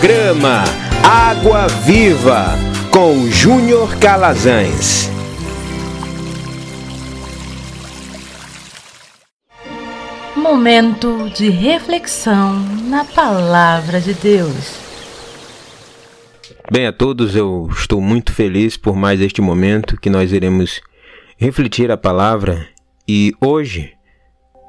Programa Água Viva com Júnior Calazans. Momento de reflexão na Palavra de Deus. Bem a todos, eu estou muito feliz por mais este momento que nós iremos refletir a palavra e hoje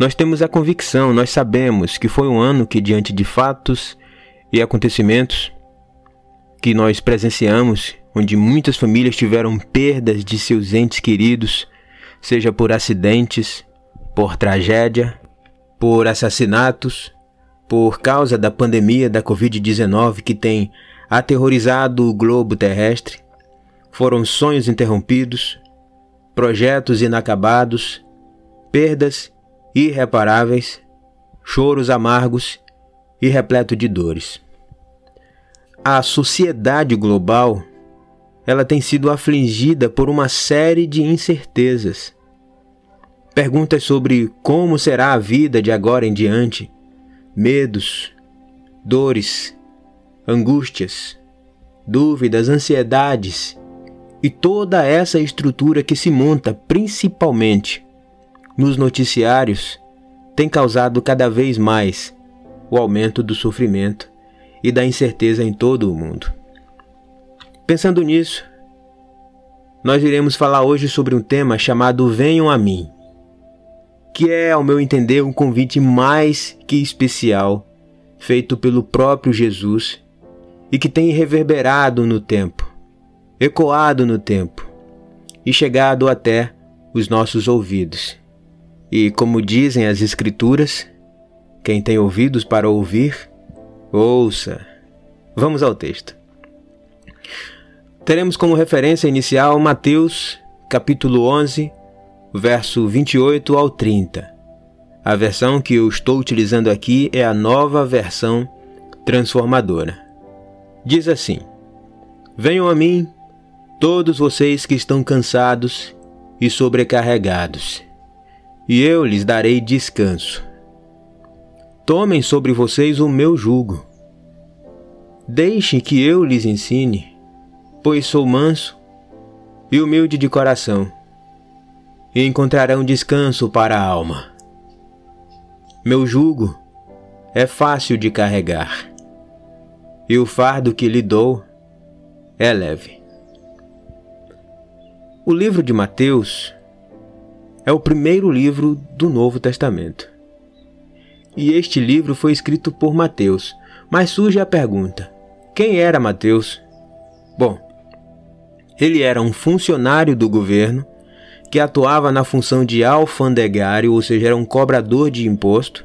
nós temos a convicção, nós sabemos que foi um ano que, diante de fatos e acontecimentos que nós presenciamos, onde muitas famílias tiveram perdas de seus entes queridos, seja por acidentes, por tragédia, por assassinatos, por causa da pandemia da Covid-19 que tem aterrorizado o globo terrestre, foram sonhos interrompidos, projetos inacabados, perdas irreparáveis, choros amargos e repleto de dores. A sociedade global, ela tem sido afligida por uma série de incertezas. Perguntas sobre como será a vida de agora em diante, medos, dores, angústias, dúvidas, ansiedades e toda essa estrutura que se monta principalmente nos noticiários tem causado cada vez mais o aumento do sofrimento e da incerteza em todo o mundo. Pensando nisso, nós iremos falar hoje sobre um tema chamado Venham a mim, que é, ao meu entender, um convite mais que especial feito pelo próprio Jesus e que tem reverberado no tempo, ecoado no tempo e chegado até os nossos ouvidos. E como dizem as Escrituras, quem tem ouvidos para ouvir, ouça. Vamos ao texto. Teremos como referência inicial Mateus, capítulo 11, verso 28 ao 30. A versão que eu estou utilizando aqui é a nova versão transformadora. Diz assim: Venham a mim, todos vocês que estão cansados e sobrecarregados, e eu lhes darei descanso. Tomem sobre vocês o meu jugo. Deixem que eu lhes ensine, pois sou manso e humilde de coração, e encontrarão descanso para a alma. Meu jugo é fácil de carregar, e o fardo que lhe dou é leve. O livro de Mateus é o primeiro livro do Novo Testamento e este livro foi escrito por Mateus. Mas surge a pergunta: quem era Mateus? Bom, ele era um funcionário do governo que atuava na função de alfandegário, ou seja, era um cobrador de imposto,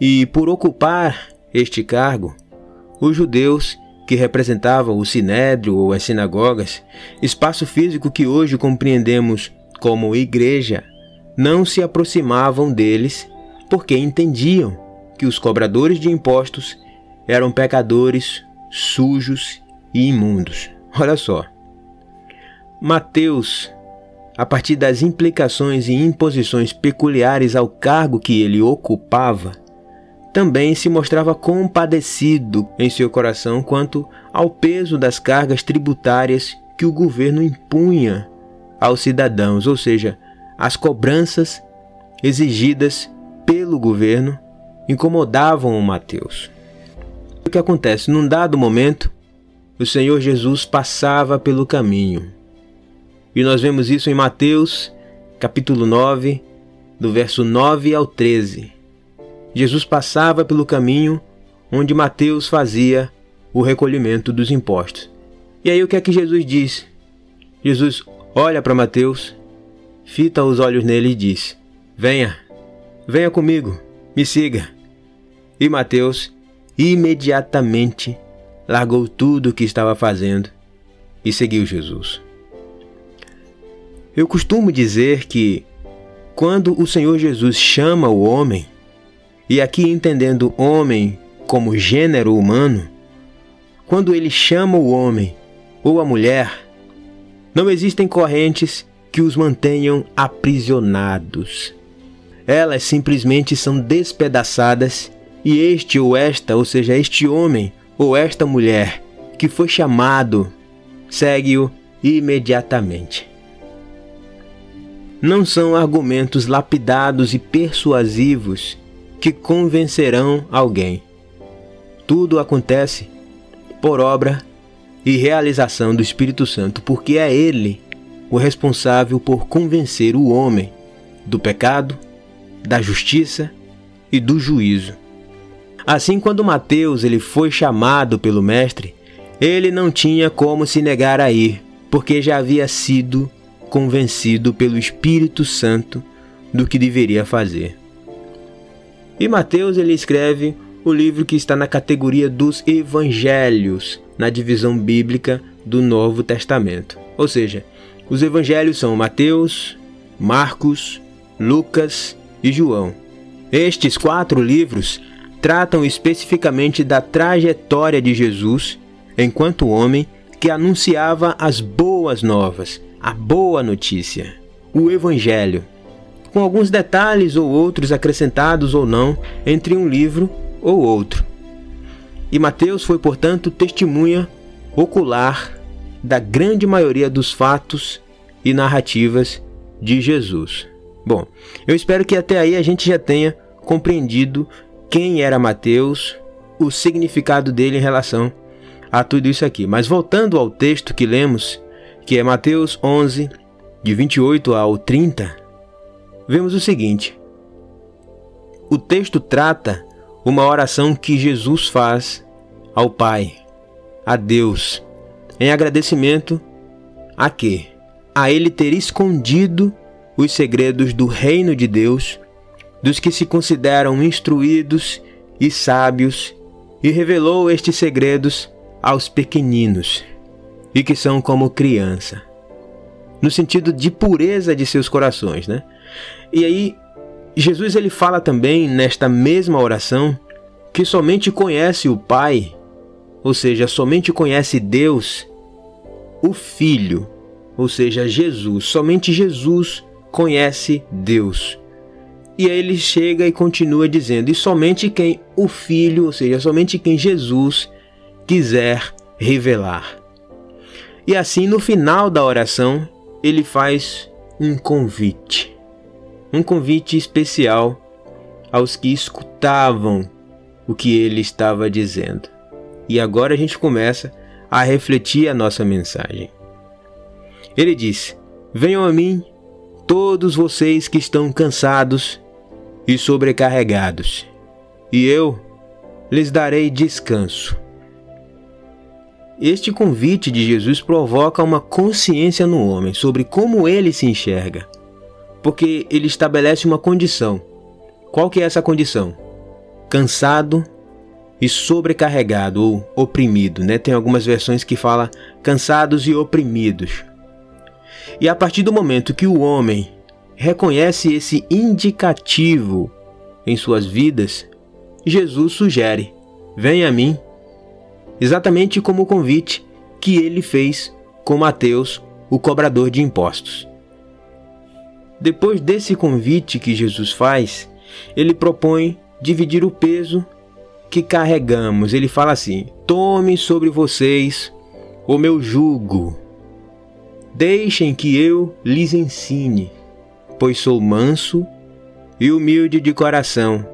e por ocupar este cargo, os judeus que representavam o sinédrio ou as sinagogas, espaço físico que hoje compreendemos como igreja, não se aproximavam deles porque entendiam que os cobradores de impostos eram pecadores sujos e imundos. Olha só. Mateus, a partir das implicações e imposições peculiares ao cargo que ele ocupava, também se mostrava compadecido em seu coração quanto ao peso das cargas tributárias que o governo impunha aos cidadãos, ou seja, as cobranças exigidas pelo governo incomodavam o Mateus. O que acontece? Num dado momento, o Senhor Jesus passava pelo caminho. E nós vemos isso em Mateus, capítulo 9, do verso 9 ao 13. Jesus passava pelo caminho onde Mateus fazia o recolhimento dos impostos. E aí o que é que Jesus diz? Jesus olha para Mateus, fita os olhos nele e diz: Venha, Venha comigo, me siga. E Mateus imediatamente largou tudo o que estava fazendo e seguiu Jesus. Eu costumo dizer que quando o Senhor Jesus chama o homem, e aqui entendendo homem como gênero humano, quando ele chama o homem ou a mulher, não existem correntes que os mantenham aprisionados elas simplesmente são despedaçadas e este ou esta, ou seja, este homem ou esta mulher que foi chamado, segue-o imediatamente. Não são argumentos lapidados e persuasivos que convencerão alguém. Tudo acontece por obra e realização do Espírito Santo, porque é Ele o responsável por convencer o homem do pecado, da justiça e do juízo. Assim, quando Mateus ele foi chamado pelo mestre, ele não tinha como se negar a ir, porque já havia sido convencido pelo Espírito Santo do que deveria fazer. E Mateus ele escreve o livro que está na categoria dos evangelhos, na divisão bíblica do Novo Testamento. Ou seja, os evangelhos são Mateus, Marcos, Lucas e João. Estes quatro livros tratam especificamente da trajetória de Jesus enquanto homem que anunciava as boas novas, a boa notícia, o Evangelho, com alguns detalhes ou outros acrescentados ou não entre um livro ou outro. E Mateus foi, portanto, testemunha ocular da grande maioria dos fatos e narrativas de Jesus. Bom, eu espero que até aí a gente já tenha compreendido quem era Mateus, o significado dele em relação a tudo isso aqui. Mas voltando ao texto que lemos, que é Mateus 11, de 28 ao 30, vemos o seguinte: o texto trata uma oração que Jesus faz ao Pai, a Deus, em agradecimento a quê? A Ele ter escondido os segredos do reino de Deus dos que se consideram instruídos e sábios e revelou estes segredos aos pequeninos e que são como criança, no sentido de pureza de seus corações, né? E aí Jesus ele fala também nesta mesma oração que somente conhece o Pai, ou seja, somente conhece Deus, o Filho, ou seja, Jesus, somente Jesus conhece Deus. E aí ele chega e continua dizendo: e somente quem o Filho, ou seja, somente quem Jesus quiser revelar. E assim, no final da oração, ele faz um convite. Um convite especial aos que escutavam o que ele estava dizendo. E agora a gente começa a refletir a nossa mensagem. Ele disse: Venham a mim, todos vocês que estão cansados e sobrecarregados, e eu lhes darei descanso. Este convite de Jesus provoca uma consciência no homem sobre como ele se enxerga, porque ele estabelece uma condição. Qual que é essa condição? Cansado e sobrecarregado ou oprimido, né? Tem algumas versões que fala cansados e oprimidos. E a partir do momento que o homem reconhece esse indicativo em suas vidas, Jesus sugere: Venha a mim exatamente como o convite que ele fez com Mateus, o cobrador de impostos. Depois desse convite que Jesus faz, ele propõe dividir o peso que carregamos. Ele fala assim: Tome sobre vocês o meu jugo. Deixem que eu lhes ensine, pois sou manso e humilde de coração,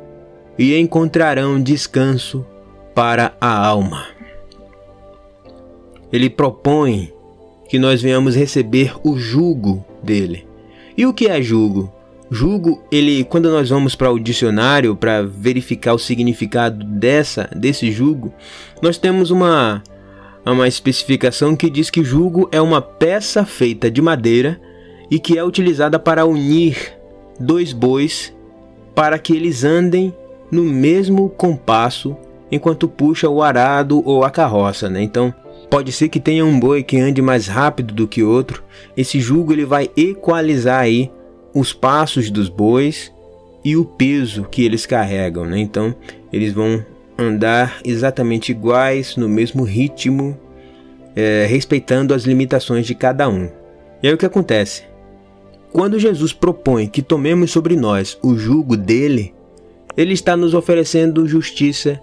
e encontrarão descanso para a alma ele propõe que nós venhamos receber o jugo dele. E o que é jugo? Jugo, ele, quando nós vamos para o dicionário para verificar o significado dessa desse jugo, nós temos uma uma especificação que diz que jugo é uma peça feita de madeira e que é utilizada para unir dois bois para que eles andem no mesmo compasso enquanto puxa o arado ou a carroça, né? Então, Pode ser que tenha um boi que ande mais rápido do que outro. Esse jugo ele vai equalizar aí os passos dos bois e o peso que eles carregam, né? Então, eles vão andar exatamente iguais, no mesmo ritmo, é, respeitando as limitações de cada um. E aí o que acontece? Quando Jesus propõe que tomemos sobre nós o jugo dele, ele está nos oferecendo justiça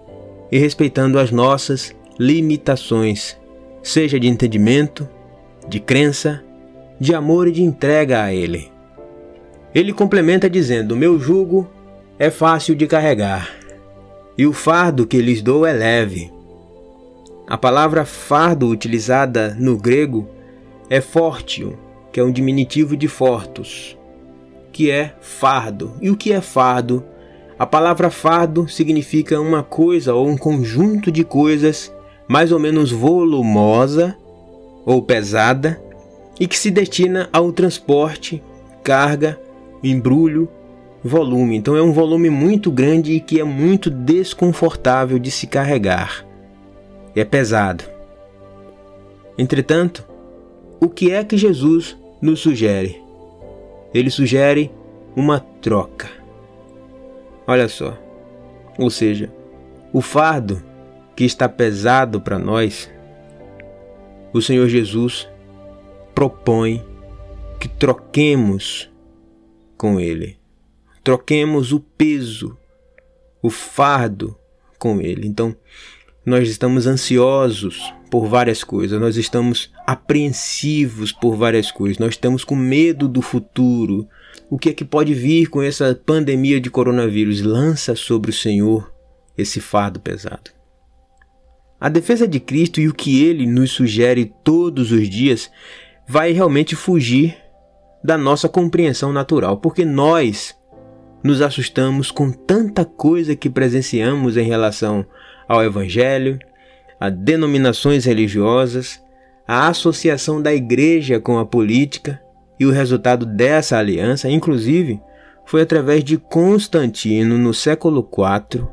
e respeitando as nossas limitações, seja de entendimento, de crença, de amor e de entrega a Ele. Ele complementa dizendo: Meu jugo é fácil de carregar, e o fardo que lhes dou é leve. A palavra fardo utilizada no grego é fortio, que é um diminutivo de fortus, que é fardo. E o que é fardo? A palavra fardo significa uma coisa ou um conjunto de coisas mais ou menos volumosa ou pesada e que se destina ao transporte, carga, embrulho, volume. Então é um volume muito grande e que é muito desconfortável de se carregar. É pesado. Entretanto, o que é que Jesus nos sugere? Ele sugere uma troca. Olha só. Ou seja, o fardo que está pesado para nós, o Senhor Jesus propõe que troquemos com Ele. Troquemos o peso, o fardo com Ele. Então, nós estamos ansiosos por várias coisas, nós estamos apreensivos por várias coisas, nós estamos com medo do futuro. O que é que pode vir com essa pandemia de coronavírus? Lança sobre o Senhor esse fardo pesado. A defesa de Cristo e o que ele nos sugere todos os dias vai realmente fugir da nossa compreensão natural, porque nós nos assustamos com tanta coisa que presenciamos em relação ao Evangelho, a denominações religiosas, a associação da igreja com a política e o resultado dessa aliança, inclusive, foi através de Constantino no século IV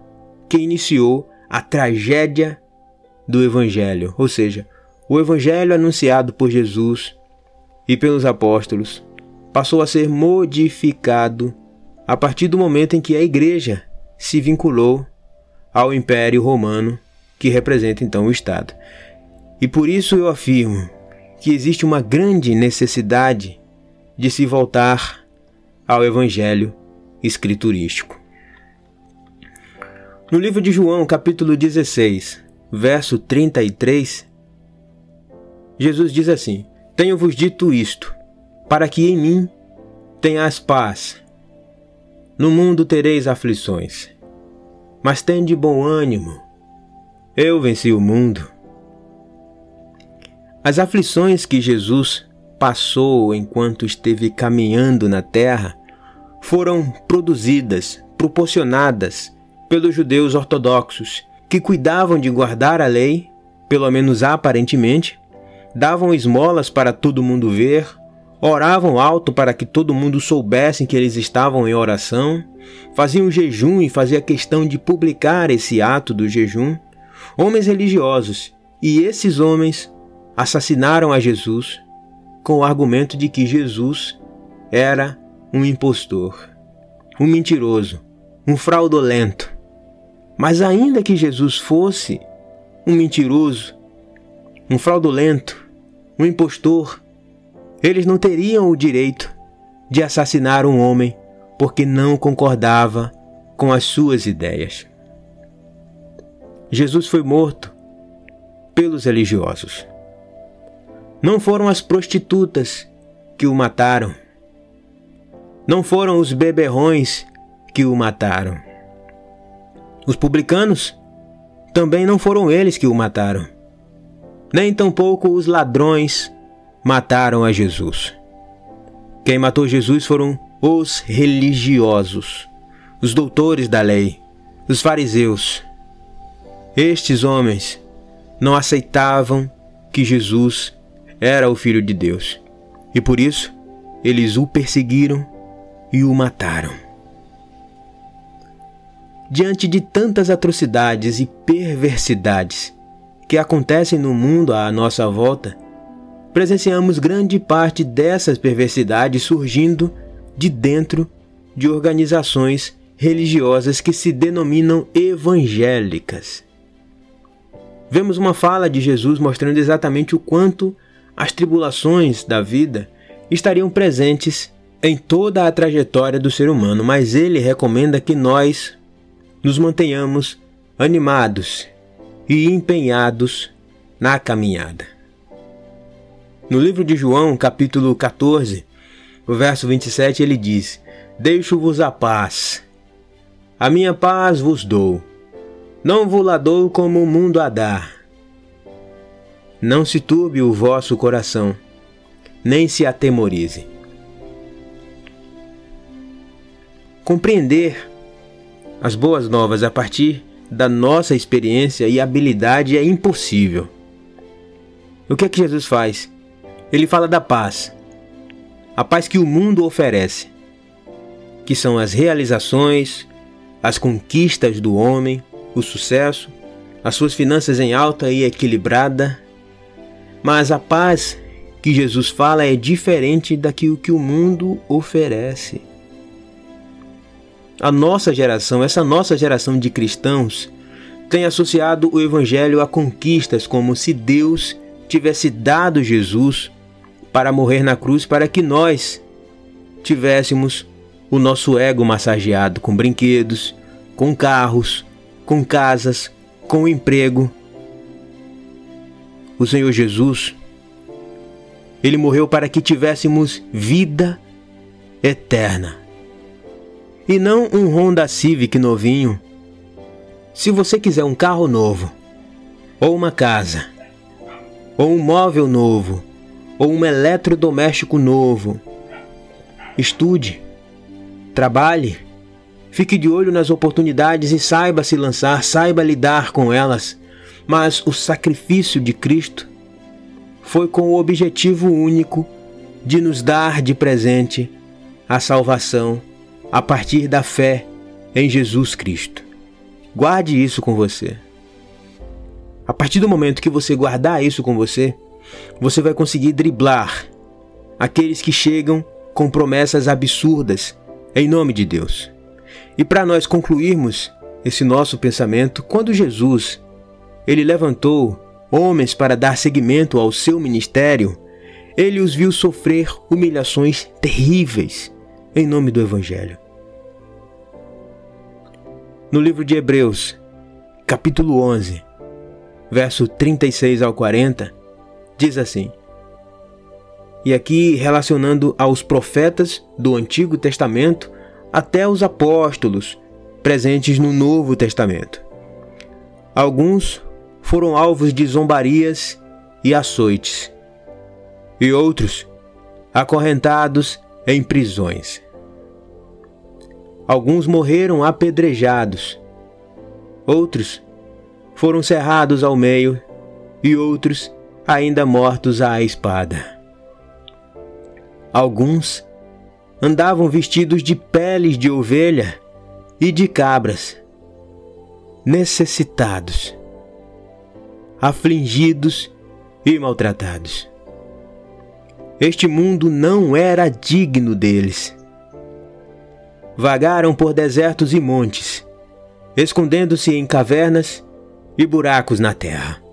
que iniciou a tragédia do Evangelho, ou seja, o Evangelho anunciado por Jesus e pelos apóstolos passou a ser modificado a partir do momento em que a Igreja se vinculou ao Império Romano, que representa então o Estado. E por isso eu afirmo que existe uma grande necessidade de se voltar ao Evangelho escriturístico. No livro de João, capítulo 16, verso 33, Jesus diz assim: Tenho-vos dito isto, para que em mim tenhas paz. No mundo tereis aflições, mas tende bom ânimo. Eu venci o mundo. As aflições que Jesus passou enquanto esteve caminhando na terra foram produzidas, proporcionadas pelos judeus ortodoxos que cuidavam de guardar a lei, pelo menos aparentemente, davam esmolas para todo mundo ver, oravam alto para que todo mundo soubesse que eles estavam em oração, faziam jejum e fazia questão de publicar esse ato do jejum. Homens religiosos, e esses homens assassinaram a Jesus com o argumento de que Jesus era um impostor, um mentiroso, um fraudulento. Mas ainda que Jesus fosse um mentiroso, um fraudulento, um impostor, eles não teriam o direito de assassinar um homem porque não concordava com as suas ideias. Jesus foi morto pelos religiosos. Não foram as prostitutas que o mataram. Não foram os beberrões que o mataram. Os publicanos também não foram eles que o mataram. Nem tampouco os ladrões mataram a Jesus. Quem matou Jesus foram os religiosos, os doutores da lei, os fariseus. Estes homens não aceitavam que Jesus era o Filho de Deus e por isso eles o perseguiram e o mataram. Diante de tantas atrocidades e perversidades que acontecem no mundo à nossa volta, presenciamos grande parte dessas perversidades surgindo de dentro de organizações religiosas que se denominam evangélicas. Vemos uma fala de Jesus mostrando exatamente o quanto as tribulações da vida estariam presentes em toda a trajetória do ser humano, mas ele recomenda que nós nos mantenhamos animados e empenhados na caminhada. No livro de João, capítulo 14, o verso 27, ele diz: Deixo-vos a paz. A minha paz vos dou. Não vos la dou como o mundo a dá. Não se turbe o vosso coração, nem se atemorize. Compreender as boas novas a partir da nossa experiência e habilidade é impossível. O que é que Jesus faz? Ele fala da paz. A paz que o mundo oferece, que são as realizações, as conquistas do homem, o sucesso, as suas finanças em alta e equilibrada. Mas a paz que Jesus fala é diferente daquilo que o mundo oferece. A nossa geração, essa nossa geração de cristãos, tem associado o Evangelho a conquistas, como se Deus tivesse dado Jesus para morrer na cruz para que nós tivéssemos o nosso ego massageado com brinquedos, com carros, com casas, com emprego. O Senhor Jesus, ele morreu para que tivéssemos vida eterna e não um Honda Civic novinho. Se você quiser um carro novo, ou uma casa, ou um móvel novo, ou um eletrodoméstico novo, estude, trabalhe, fique de olho nas oportunidades e saiba se lançar, saiba lidar com elas. Mas o sacrifício de Cristo foi com o objetivo único de nos dar de presente a salvação a partir da fé em Jesus Cristo. Guarde isso com você. A partir do momento que você guardar isso com você, você vai conseguir driblar aqueles que chegam com promessas absurdas em nome de Deus. E para nós concluirmos esse nosso pensamento, quando Jesus ele levantou homens para dar seguimento ao seu ministério, ele os viu sofrer humilhações terríveis em nome do Evangelho. No livro de Hebreus, capítulo 11, verso 36 ao 40, diz assim: E aqui relacionando aos profetas do Antigo Testamento até os apóstolos presentes no Novo Testamento. Alguns foram alvos de zombarias e açoites, e outros acorrentados em prisões. Alguns morreram apedrejados, outros foram cerrados ao meio e outros ainda mortos à espada. Alguns andavam vestidos de peles de ovelha e de cabras, necessitados, afligidos e maltratados. Este mundo não era digno deles. Vagaram por desertos e montes, escondendo-se em cavernas e buracos na terra.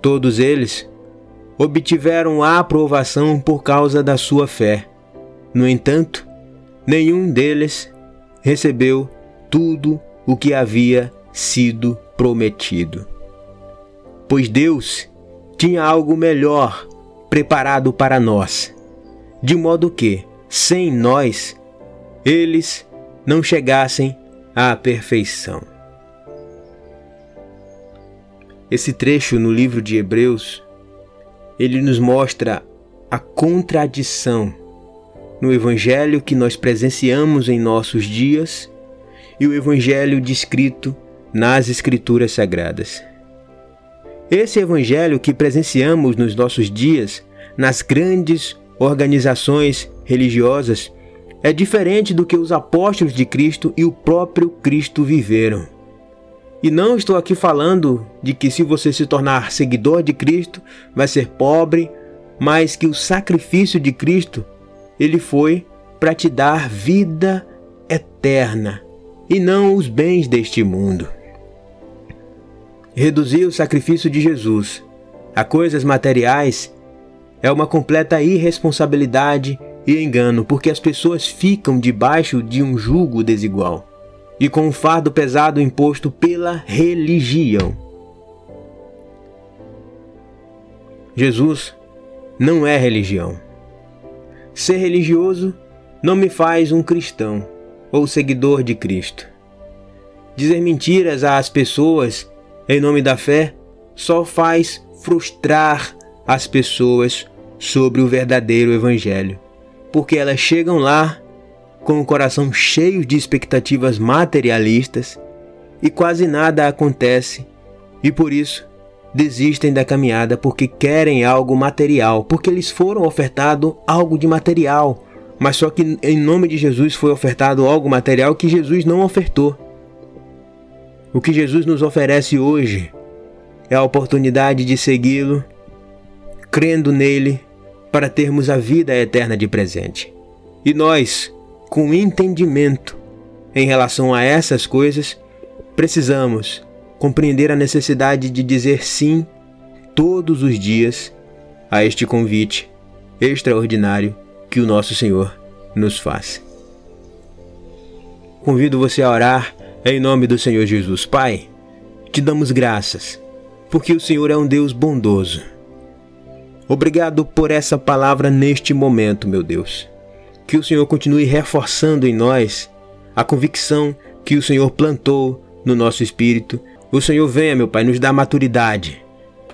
Todos eles obtiveram a aprovação por causa da sua fé. No entanto, nenhum deles recebeu tudo o que havia sido prometido. Pois Deus tinha algo melhor preparado para nós, de modo que, sem nós, eles não chegassem à perfeição. Esse trecho no livro de Hebreus, ele nos mostra a contradição no evangelho que nós presenciamos em nossos dias e o evangelho descrito nas escrituras sagradas. Esse evangelho que presenciamos nos nossos dias, nas grandes organizações religiosas, é diferente do que os apóstolos de Cristo e o próprio Cristo viveram. E não estou aqui falando de que se você se tornar seguidor de Cristo, vai ser pobre, mas que o sacrifício de Cristo, ele foi para te dar vida eterna e não os bens deste mundo reduzir o sacrifício de Jesus a coisas materiais é uma completa irresponsabilidade e engano, porque as pessoas ficam debaixo de um jugo desigual. E com um fardo pesado imposto pela religião. Jesus não é religião. Ser religioso não me faz um cristão ou seguidor de Cristo. Dizer mentiras às pessoas em nome da fé só faz frustrar as pessoas sobre o verdadeiro Evangelho, porque elas chegam lá com o coração cheio de expectativas materialistas e quase nada acontece, e por isso desistem da caminhada porque querem algo material, porque eles foram ofertado algo de material, mas só que em nome de Jesus foi ofertado algo material que Jesus não ofertou. O que Jesus nos oferece hoje é a oportunidade de segui-lo, crendo nele, para termos a vida eterna de presente. E nós, com entendimento em relação a essas coisas, precisamos compreender a necessidade de dizer sim todos os dias a este convite extraordinário que o nosso Senhor nos faz. Convido você a orar em nome do Senhor Jesus. Pai, te damos graças, porque o Senhor é um Deus bondoso. Obrigado por essa palavra neste momento, meu Deus. Que o Senhor continue reforçando em nós a convicção que o Senhor plantou no nosso espírito. O Senhor venha, meu Pai, nos dar maturidade.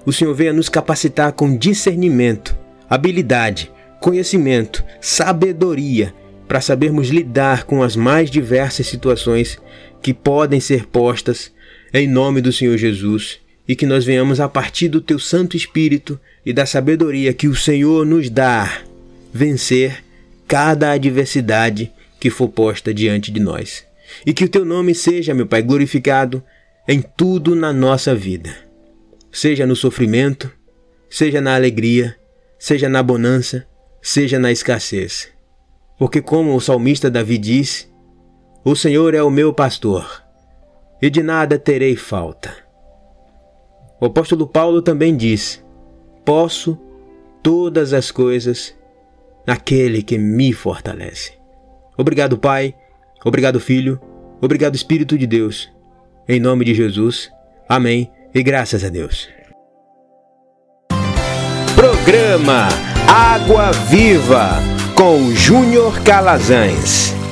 O Senhor venha nos capacitar com discernimento, habilidade, conhecimento, sabedoria para sabermos lidar com as mais diversas situações que podem ser postas em nome do Senhor Jesus e que nós venhamos a partir do teu Santo Espírito e da sabedoria que o Senhor nos dá vencer cada adversidade que for posta diante de nós. E que o teu nome seja, meu Pai, glorificado em tudo na nossa vida. Seja no sofrimento, seja na alegria, seja na bonança, seja na escassez. Porque, como o salmista Davi disse, o Senhor é o meu pastor, e de nada terei falta. O apóstolo Paulo também disse: Posso todas as coisas naquele que me fortalece. Obrigado, Pai. Obrigado, Filho. Obrigado, Espírito de Deus. Em nome de Jesus. Amém. E graças a Deus. Programa Água Viva com Júnior Calazans.